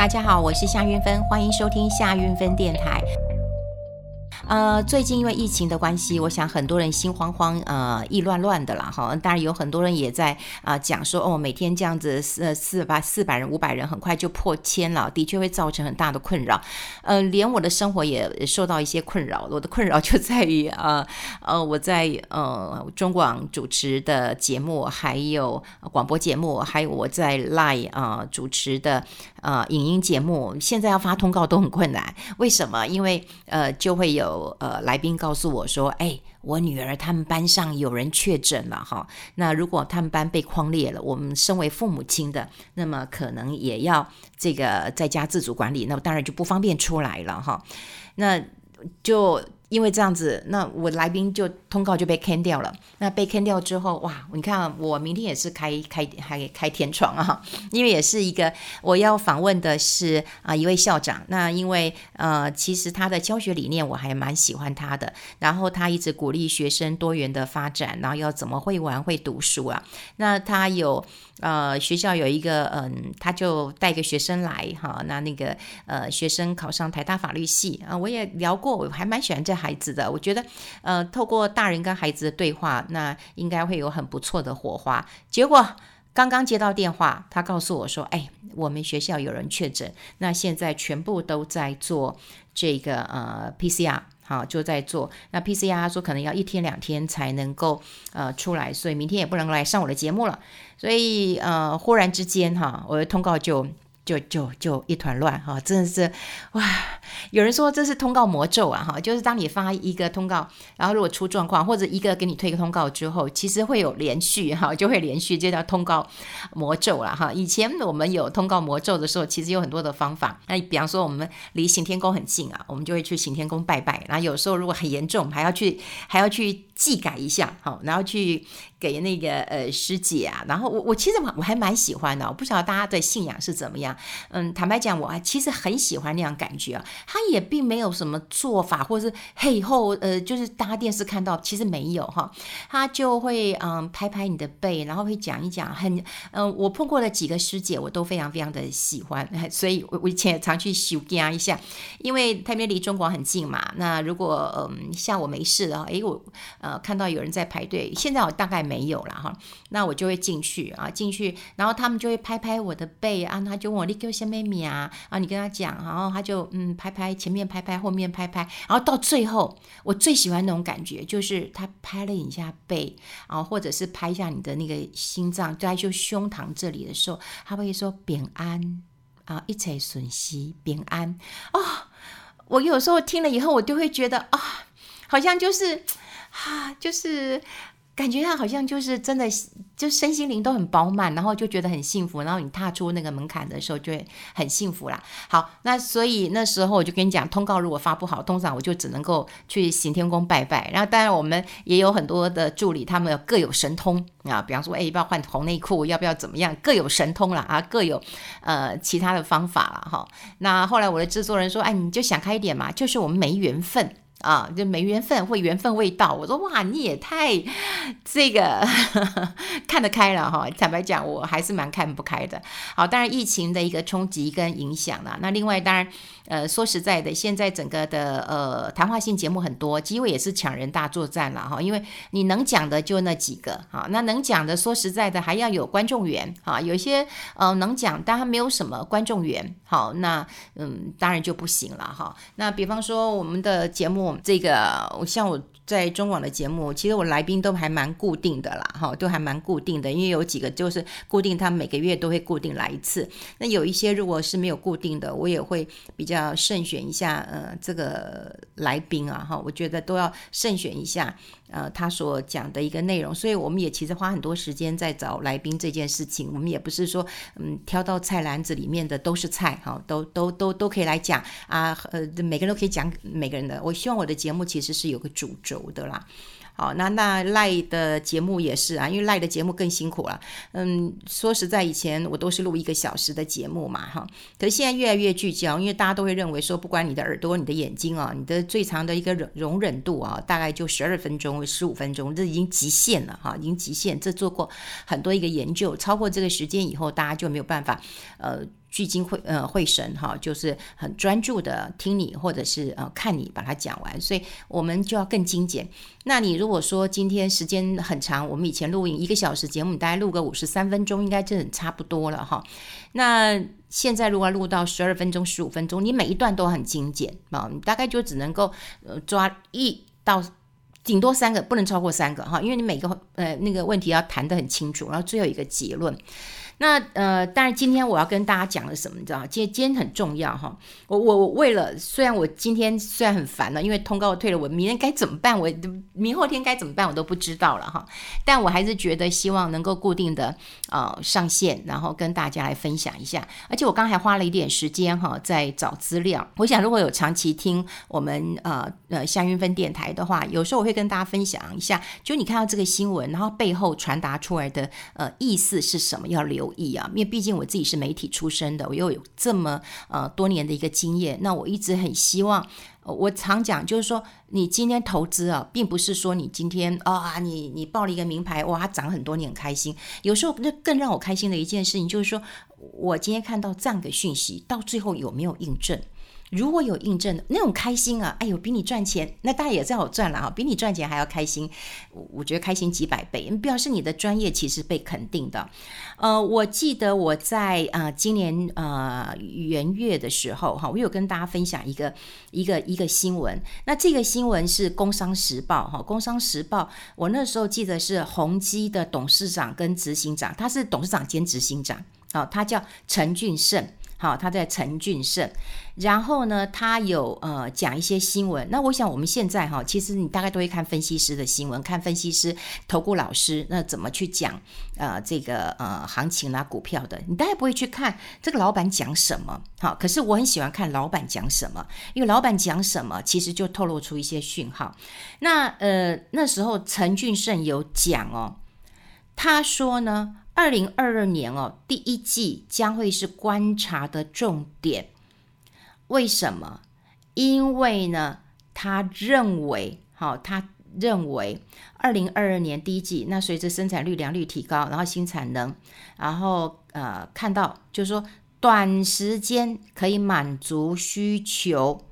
大家好，我是夏云芬，欢迎收听夏云芬电台。呃，最近因为疫情的关系，我想很多人心慌慌，呃，意乱乱的啦，哈。当然有很多人也在啊、讲说，哦，每天这样子四四百四百人、五百人，很快就破千了，的确会造成很大的困扰。呃，连我的生活也受到一些困扰。我的困扰就在于，呃呃，我在呃中广主持的节目，还有广播节目，还有我在 Line 啊、主持的呃影音节目，现在要发通告都很困难。为什么？因为呃就会有。呃，来宾告诉我说：“哎，我女儿他们班上有人确诊了哈。那如果他们班被框列了，我们身为父母亲的，那么可能也要这个在家自主管理，那当然就不方便出来了哈。那就。”因为这样子，那我来宾就通告就被 can 掉了。那被 can 掉之后，哇，你看我明天也是开开还开天窗啊，因为也是一个我要访问的是啊一位校长。那因为呃，其实他的教学理念我还蛮喜欢他的，然后他一直鼓励学生多元的发展，然后要怎么会玩会读书啊。那他有呃学校有一个嗯，他就带个学生来哈，那那个呃学生考上台大法律系啊，我也聊过，我还蛮喜欢这。孩子的，我觉得，呃，透过大人跟孩子的对话，那应该会有很不错的火花。结果刚刚接到电话，他告诉我说：“哎，我们学校有人确诊，那现在全部都在做这个呃 PCR，好，就在做。那 PCR 他说可能要一天两天才能够呃出来，所以明天也不能来上我的节目了。所以呃，忽然之间哈，我的通告就。”就就就一团乱哈，真的是哇！有人说这是通告魔咒啊哈，就是当你发一个通告，然后如果出状况，或者一个给你推个通告之后，其实会有连续哈，就会连续，这叫通告魔咒了哈。以前我们有通告魔咒的时候，其实有很多的方法。那比方说我们离行天宫很近啊，我们就会去行天宫拜拜。然后有时候如果很严重，还要去还要去祭改一下，好，然后去。给那个呃师姐啊，然后我我其实我还蛮喜欢的，我不晓得大家的信仰是怎么样。嗯，坦白讲，我还其实很喜欢那样感觉啊。他也并没有什么做法，或是嘿以后呃，就是大家电视看到，其实没有哈。他就会嗯拍拍你的背，然后会讲一讲，很嗯，我碰过的几个师姐，我都非常非常的喜欢，所以我我以前也常去修家一下，因为他们离中国很近嘛。那如果嗯像我没事的话，诶，我呃看到有人在排队，现在我大概。没有了哈，那我就会进去啊，进去，然后他们就会拍拍我的背啊，他就问我你叫什么名啊？啊，你跟他讲，然后他就嗯拍拍前面拍拍后面拍拍，然后到最后我最喜欢那种感觉，就是他拍了一下背，啊，或者是拍一下你的那个心脏，在就胸膛这里的时候，他会说平安啊，一切顺息平安啊、哦。我有时候听了以后，我就会觉得啊，好像就是啊，就是。感觉他好像就是真的，就身心灵都很饱满，然后就觉得很幸福。然后你踏出那个门槛的时候，就会很幸福啦。好，那所以那时候我就跟你讲，通告如果发不好，通常我就只能够去行天宫拜拜。然后当然我们也有很多的助理，他们各有神通啊。比方说，哎，要不要换红内裤？要不要怎么样？各有神通啦啊，各有呃其他的方法了哈。那后来我的制作人说，哎，你就想开一点嘛，就是我们没缘分。啊，就没缘分或缘分未到。我说哇，你也太这个呵呵 看得开了哈。坦白讲，我还是蛮看不开的。好，当然疫情的一个冲击跟影响啦。那另外当然，呃，说实在的，现在整个的呃谈话性节目很多，机会也是抢人大作战了哈。因为你能讲的就那几个哈，那能讲的说实在的还要有观众缘哈。有些呃能讲，但他没有什么观众缘，好，那嗯当然就不行了哈。那比方说我们的节目。这个，我像我在中广的节目，其实我来宾都还蛮固定的啦，哈，都还蛮固定的，因为有几个就是固定，他每个月都会固定来一次。那有一些如果是没有固定的，我也会比较慎选一下，呃，这个来宾啊，哈，我觉得都要慎选一下。呃，他所讲的一个内容，所以我们也其实花很多时间在找来宾这件事情。我们也不是说，嗯，挑到菜篮子里面的都是菜，哈，都都都都可以来讲啊，呃，每个人都可以讲每个人的。我希望我的节目其实是有个主轴的啦。好，那那赖的节目也是啊，因为赖的节目更辛苦了。嗯，说实在，以前我都是录一个小时的节目嘛，哈。可是现在越来越聚焦，因为大家都会认为说，不管你的耳朵、你的眼睛啊，你的最长的一个容容忍度啊，大概就十二分钟、十五分钟，这已经极限了哈，已经极限。这做过很多一个研究，超过这个时间以后，大家就没有办法，呃。聚精会呃会神哈，就是很专注的听你，或者是呃看你把它讲完，所以我们就要更精简。那你如果说今天时间很长，我们以前录影一个小时节目，你大概录个五十三分钟，应该就很差不多了哈。那现在如果要录到十二分钟、十五分钟，你每一段都很精简啊，你大概就只能够呃抓一到顶多三个，不能超过三个哈，因为你每个呃那个问题要谈得很清楚，然后最后一个结论。那呃，当然今天我要跟大家讲的什么，你知道？今天今天很重要哈。我我我为了，虽然我今天虽然很烦了，因为通告退了，我明天该怎么办？我明后天该怎么办？我都不知道了哈。但我还是觉得希望能够固定的呃上线，然后跟大家来分享一下。而且我刚才花了一点时间哈，在找资料。我想如果有长期听我们呃呃夏云芬电台的话，有时候我会跟大家分享一下，就你看到这个新闻，然后背后传达出来的呃意思是什么，要留。意啊，因为毕竟我自己是媒体出身的，我又有这么呃多年的一个经验，那我一直很希望，我常讲就是说，你今天投资啊，并不是说你今天啊、你你报了一个名牌，哇，它涨很多，你很开心。有时候那更让我开心的一件事情，就是说我今天看到这样的讯息，到最后有没有印证？如果有印证的那种开心啊，哎呦，比你赚钱，那大家也在我赚了啊，比你赚钱还要开心，我我觉得开心几百倍，表示你的专业其实被肯定的。呃，我记得我在呃今年呃元月的时候哈，我有跟大家分享一个一个一个新闻，那这个新闻是《工商时报》哈，《工商时报》我那时候记得是宏基的董事长跟执行长，他是董事长兼执行长，好，他叫陈俊盛。好，他在陈俊盛，然后呢，他有呃讲一些新闻。那我想我们现在哈，其实你大概都会看分析师的新闻，看分析师、投顾老师那怎么去讲呃这个呃行情啦、股票的，你大概不会去看这个老板讲什么。好，可是我很喜欢看老板讲什么，因为老板讲什么，其实就透露出一些讯号。那呃那时候陈俊盛有讲哦，他说呢。二零二二年哦，第一季将会是观察的重点。为什么？因为呢，他认为，好，他认为二零二二年第一季，那随着生产率、良率提高，然后新产能，然后呃，看到就是说，短时间可以满足需求。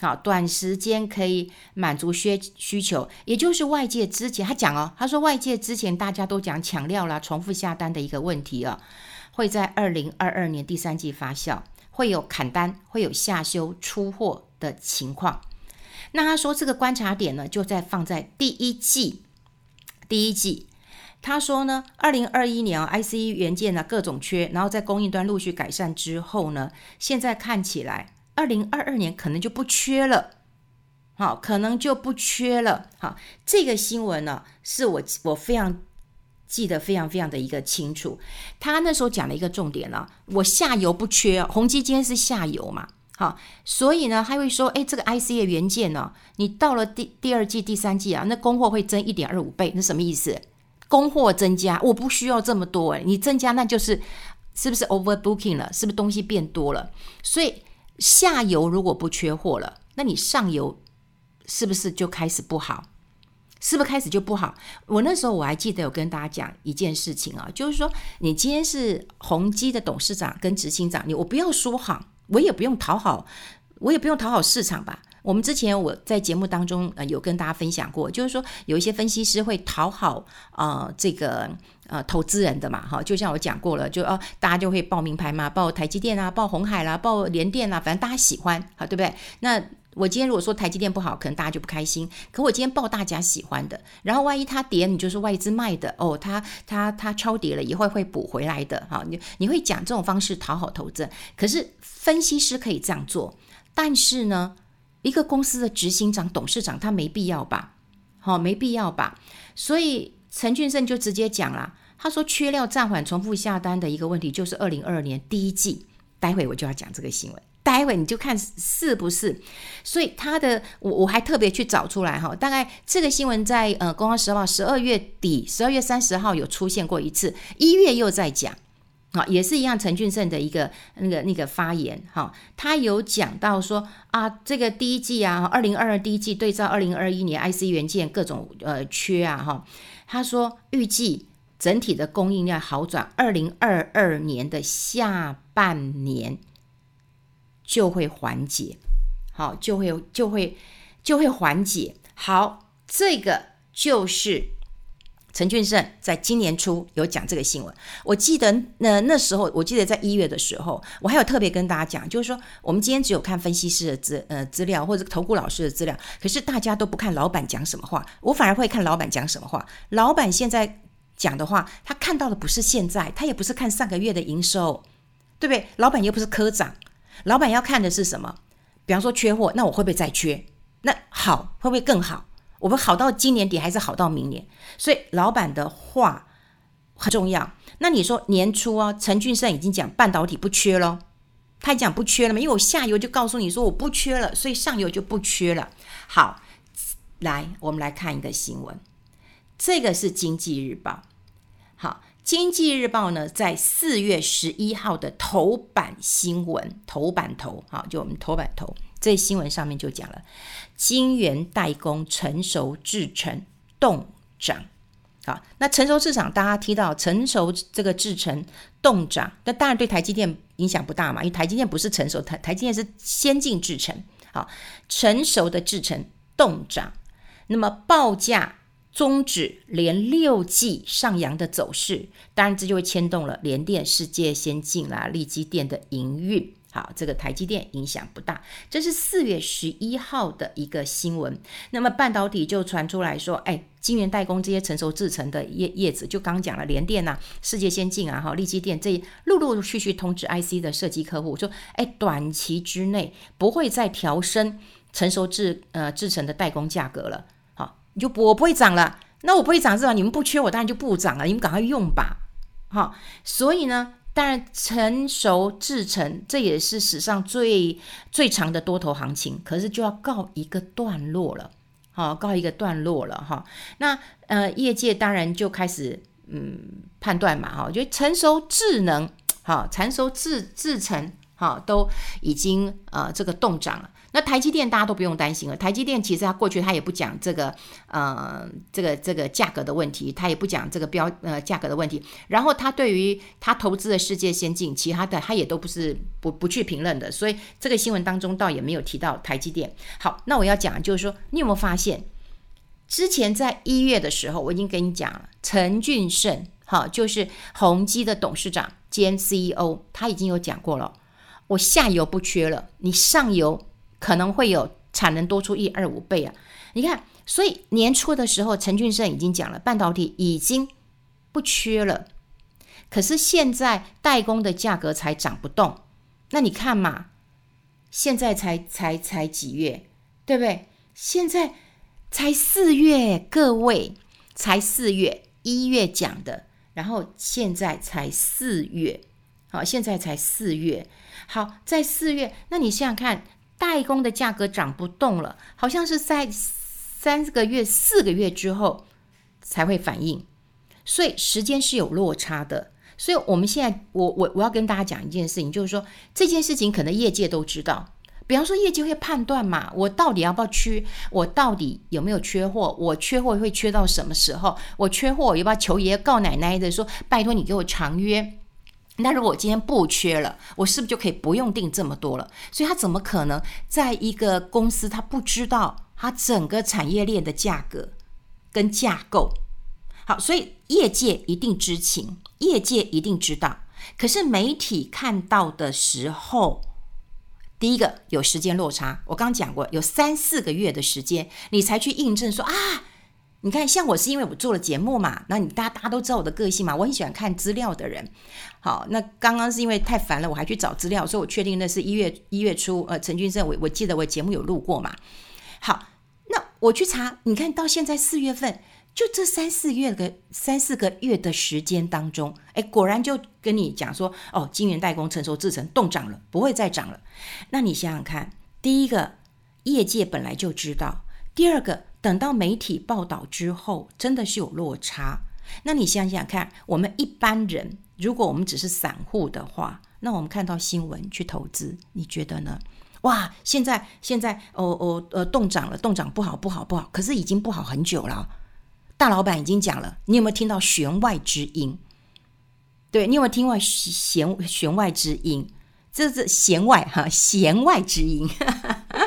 好，短时间可以满足需需求，也就是外界之前他讲哦，他说外界之前大家都讲抢料啦、重复下单的一个问题哦，会在二零二二年第三季发酵，会有砍单、会有下修出货的情况。那他说这个观察点呢，就在放在第一季，第一季，他说呢，二零二一年 IC 元件呢各种缺，然后在供应端陆续改善之后呢，现在看起来。二零二二年可能就不缺了，好，可能就不缺了。好，这个新闻呢，是我我非常记得非常非常的一个清楚。他那时候讲了一个重点呢，我下游不缺，宏基今天是下游嘛，好，所以呢，他会说，哎，这个 IC 的元件呢，你到了第第二季、第三季啊，那供货会增一点二五倍，那什么意思？供货增加，我不需要这么多，哎，你增加那就是是不是 overbooking 了？是不是东西变多了？所以。下游如果不缺货了，那你上游是不是就开始不好？是不是开始就不好？我那时候我还记得有跟大家讲一件事情啊，就是说你今天是宏基的董事长跟执行长，你我不要说谎，我也不用讨好，我也不用讨好市场吧。我们之前我在节目当中呃有跟大家分享过，就是说有一些分析师会讨好啊、呃、这个呃投资人的嘛，哈，就像我讲过了，就哦大家就会报名牌嘛，报台积电啊，报红海啦，报联电啦，反正大家喜欢，好对不对？那我今天如果说台积电不好，可能大家就不开心。可我今天报大家喜欢的，然后万一它跌，你就是外资卖的哦，它它它超跌了以后会补回来的，哈，你你会讲这种方式讨好投资人，可是分析师可以这样做，但是呢？一个公司的执行长、董事长，他没必要吧？好、哦，没必要吧？所以陈俊盛就直接讲了，他说缺料暂缓、重复下单的一个问题，就是二零二二年第一季。待会我就要讲这个新闻，待会你就看是不是。所以他的，我我还特别去找出来哈，大概这个新闻在呃《公安时报》十二月底、十二月三十号有出现过一次，一月又在讲。啊，也是一样，陈俊盛的一个那个那个发言，哈，他有讲到说啊，这个第一季啊，二零二二第一季对照二零二一年 IC 元件各种呃缺啊，哈，他说预计整体的供应量好转，二零二二年的下半年就会缓解，好，就会就会就会缓解。好，这个就是。陈俊胜在今年初有讲这个新闻，我记得那那时候，我记得在一月的时候，我还有特别跟大家讲，就是说我们今天只有看分析师的资呃资料或者投顾老师的资料，可是大家都不看老板讲什么话，我反而会看老板讲什么话。老板现在讲的话，他看到的不是现在，他也不是看上个月的营收，对不对？老板又不是科长，老板要看的是什么？比方说缺货，那我会不会再缺？那好，会不会更好？我们好到今年底还是好到明年？所以老板的话很重要。那你说年初啊，陈俊胜已经讲半导体不缺了，他讲不缺了嘛？因为我下游就告诉你说我不缺了，所以上游就不缺了。好，来我们来看一个新闻，这个是经济日报。好，经济日报呢，在四月十一号的头版新闻，头版头，好，就我们头版头。这新闻上面就讲了，晶圆代工成熟制程冻涨。好，那成熟制程大家提到成熟这个制程冻涨，那当然对台积电影响不大嘛，因为台积电不是成熟，台台积电是先进制程。好，成熟的制程冻涨，那么报价终止连六季上扬的走势，当然这就会牵动了联电、世界先进啦、力积电的营运。好，这个台积电影响不大。这是四月十一号的一个新闻。那么半导体就传出来说，哎，晶圆代工这些成熟制程的叶叶子，就刚讲了，联电呐、世界先进啊、哈、力积电这陆陆续续通知 IC 的设计客户说，哎，短期之内不会再调升成熟制呃制程的代工价格了。好，就我不会涨了。那我不会涨是吧？你们不缺我，当然就不涨了。你们赶快用吧。好，所以呢。当然，成熟制成这也是史上最最长的多头行情，可是就要告一个段落了，好，告一个段落了哈。那呃，业界当然就开始嗯判断嘛，哈，我觉得成熟智能，好，成熟制制成，好，都已经呃这个动涨了。那台积电大家都不用担心了。台积电其实它过去它也不讲这个呃这个这个价格的问题，它也不讲这个标呃价格的问题。然后它对于它投资的世界先进，其他的它也都不是不不去评论的。所以这个新闻当中倒也没有提到台积电。好，那我要讲就是说，你有没有发现之前在一月的时候，我已经跟你讲了，陈俊胜哈就是宏基的董事长兼 CEO，他已经有讲过了，我下游不缺了，你上游。可能会有产能多出一二五倍啊！你看，所以年初的时候，陈俊生已经讲了，半导体已经不缺了。可是现在代工的价格才涨不动，那你看嘛，现在才才才几月，对不对？现在才四月，各位才四月，一月讲的，然后现在才四月，好，现在才四月，好，在四月，那你想想看。代工的价格涨不动了，好像是在三个月、四个月之后才会反应，所以时间是有落差的。所以我们现在，我我我要跟大家讲一件事情，就是说这件事情可能业界都知道。比方说，业界会判断嘛，我到底要不要缺？我到底有没有缺货？我缺货会缺到什么时候？我缺货，我要不要求爷爷告奶奶的说，拜托你给我长约？那如果我今天不缺了，我是不是就可以不用订这么多了？所以他怎么可能在一个公司他不知道他整个产业链的价格跟架构？好，所以业界一定知情，业界一定知道。可是媒体看到的时候，第一个有时间落差，我刚讲过有三四个月的时间，你才去印证说啊。你看，像我是因为我做了节目嘛，那你大家大家都知道我的个性嘛，我很喜欢看资料的人。好，那刚刚是因为太烦了，我还去找资料，所以我确定那是一月一月初，呃，陈俊胜，我我记得我节目有录过嘛。好，那我去查，你看到现在四月份，就这三四月个三四个月的时间当中，哎，果然就跟你讲说，哦，晶圆代工成熟制程冻涨了，不会再涨了。那你想想看，第一个，业界本来就知道，第二个。等到媒体报道之后，真的是有落差。那你想想看，我们一般人，如果我们只是散户的话，那我们看到新闻去投资，你觉得呢？哇，现在现在哦哦呃冻涨了，冻涨不好不好不好，可是已经不好很久了。大老板已经讲了，你有没有听到弦外之音？对，你有没有听外弦弦外之音？这是弦外哈，弦外之音。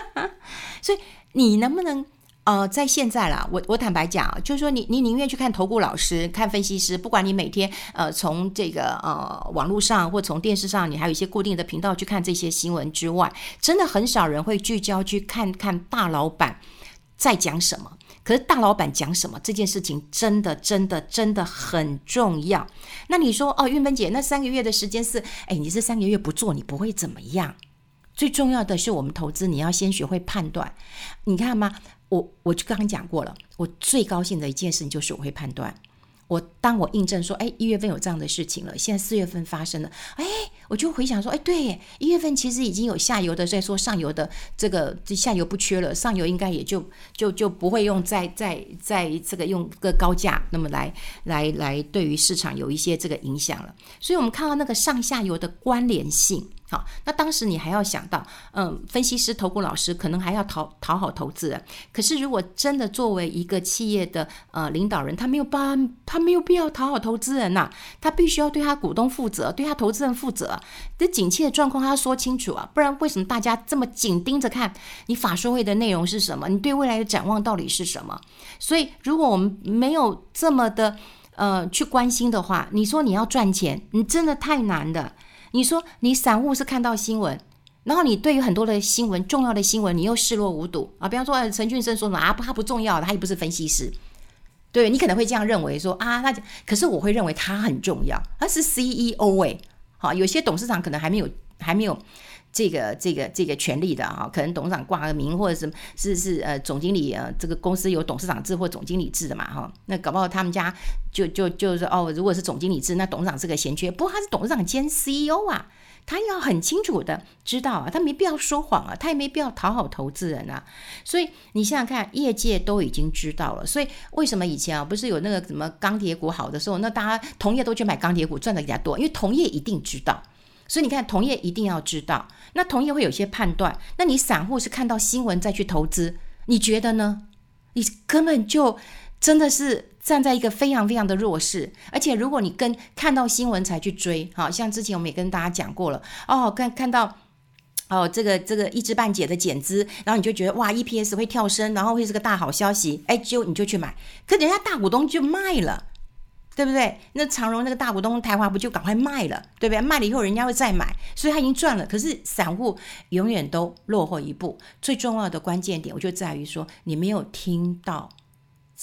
所以你能不能？呃，在现在啦，我我坦白讲，就是说你你宁愿去看投顾老师、看分析师，不管你每天呃从这个呃网络上或从电视上，你还有一些固定的频道去看这些新闻之外，真的很少人会聚焦去看看大老板在讲什么。可是大老板讲什么这件事情，真的真的真的很重要。那你说哦，运芬姐，那三个月的时间是，哎，你这三个月不做，你不会怎么样。最重要的是，我们投资你要先学会判断，你看吗？我我就刚刚讲过了，我最高兴的一件事情就是我会判断。我当我印证说，哎，一月份有这样的事情了，现在四月份发生了，哎，我就回想说，哎，对，一月份其实已经有下游的在说上游的这个下游不缺了，上游应该也就就就不会用再再再这个用个高价那么来来来对于市场有一些这个影响了。所以我们看到那个上下游的关联性。好，那当时你还要想到，嗯，分析师、投顾老师可能还要讨讨好投资人。可是，如果真的作为一个企业的呃领导人，他没有办，他没有必要讨好投资人呐、他必须要对他股东负责，对他投资人负责。这景气的状况他要说清楚啊，不然为什么大家这么紧盯着看你法说会的内容是什么？你对未来的展望到底是什么？所以，如果我们没有这么的呃去关心的话，你说你要赚钱，你真的太难的。你说你散户是看到新闻，然后你对于很多的新闻、重要的新闻，你又视若无睹啊。比方说陈俊生说什么啊，他不重要，他又不是分析师。对，你可能会这样认为说啊，那可是我会认为他很重要，他是 CEO 哎。好，有些董事长可能还没有还没有这个这个这个权利的啊，可能董事长挂个名，或者是是是呃总经理呃这个公司有董事长制或总经理制的嘛哈。那搞不好他们家。就就就是哦，如果是总经理制，那董事长是个闲缺。不过他是董事长兼 CEO 啊，他要很清楚的知道啊，他没必要说谎啊，他也没必要讨好投资人啊。所以你想想看，业界都已经知道了。所以为什么以前啊，不是有那个什么钢铁股好的时候，那大家同业都去买钢铁股，赚的比较多，因为同业一定知道。所以你看，同业一定要知道，那同业会有些判断。那你散户是看到新闻再去投资，你觉得呢？你根本就真的是。站在一个非常非常的弱势，而且如果你跟看到新闻才去追，好像之前我们也跟大家讲过了哦，看看到哦这个这个一知半解的减资，然后你就觉得哇 EPS 会跳升，然后会是个大好消息，哎就你就去买，可人家大股东就卖了，对不对？那长荣那个大股东台华不就赶快卖了，对不对？卖了以后人家会再买，所以他已经赚了。可是散户永远都落后一步，最重要的关键点，我就在于说你没有听到。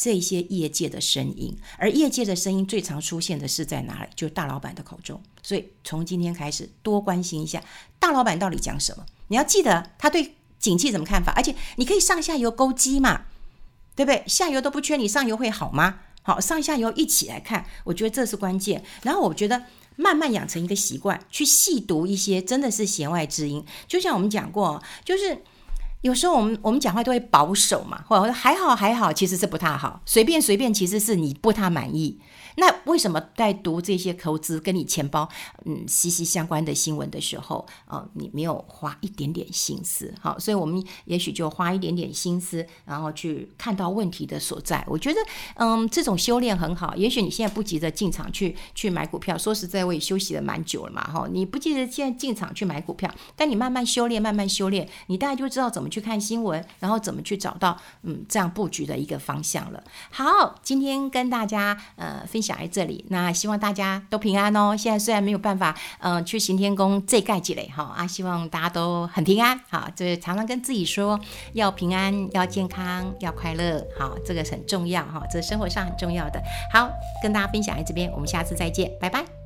这些业界的声音，而业界的声音最常出现的是在哪里？就是大老板的口中。所以从今天开始，多关心一下大老板到底讲什么。你要记得他对景气怎么看法，而且你可以上下游勾稽嘛，对不对？下游都不缺，你上游会好吗？好，上下游一起来看，我觉得这是关键。然后我觉得慢慢养成一个习惯，去细读一些真的是弦外之音。就像我们讲过，就是。有时候我们我们讲话都会保守嘛，或者还好还好，其实是不太好，随便随便，其实是你不太满意。那为什么在读这些投资跟你钱包嗯息息相关的新闻的时候，呃，你没有花一点点心思？好，所以我们也许就花一点点心思，然后去看到问题的所在。我觉得，嗯，这种修炼很好。也许你现在不急着进场去去买股票，说实在，我也休息了蛮久了嘛，哈，你不急着现在进场去买股票，但你慢慢修炼，慢慢修炼，你大概就知道怎么去看新闻，然后怎么去找到嗯这样布局的一个方向了。好，今天跟大家呃分享。讲在这里，那希望大家都平安哦。现在虽然没有办法，嗯、去行天宫这盖积累哈啊，希望大家都很平安。好，这常常跟自己说要平安、要健康、要快乐。好，这个很重要哈，这生活上很重要的。好，跟大家分享在这边，我们下次再见，拜拜。